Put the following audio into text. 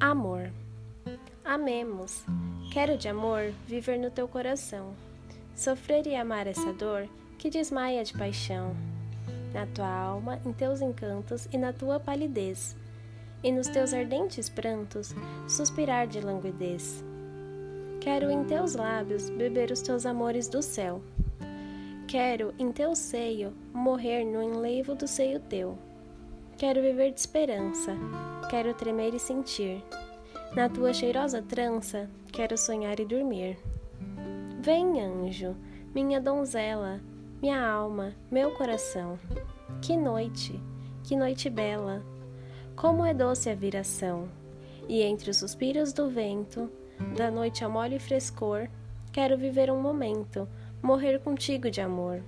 Amor. Amemos. Quero de amor viver no teu coração. Sofrer e amar essa dor que desmaia de paixão. Na tua alma, em teus encantos e na tua palidez. E nos teus ardentes prantos, suspirar de languidez. Quero em teus lábios beber os teus amores do céu. Quero em teu seio morrer no enlevo do seio teu. Quero viver de esperança, quero tremer e sentir. Na tua cheirosa trança, quero sonhar e dormir. Vem, anjo, minha donzela, minha alma, meu coração. Que noite, que noite bela! Como é doce a viração! E entre os suspiros do vento, da noite ao mole frescor, quero viver um momento, morrer contigo de amor.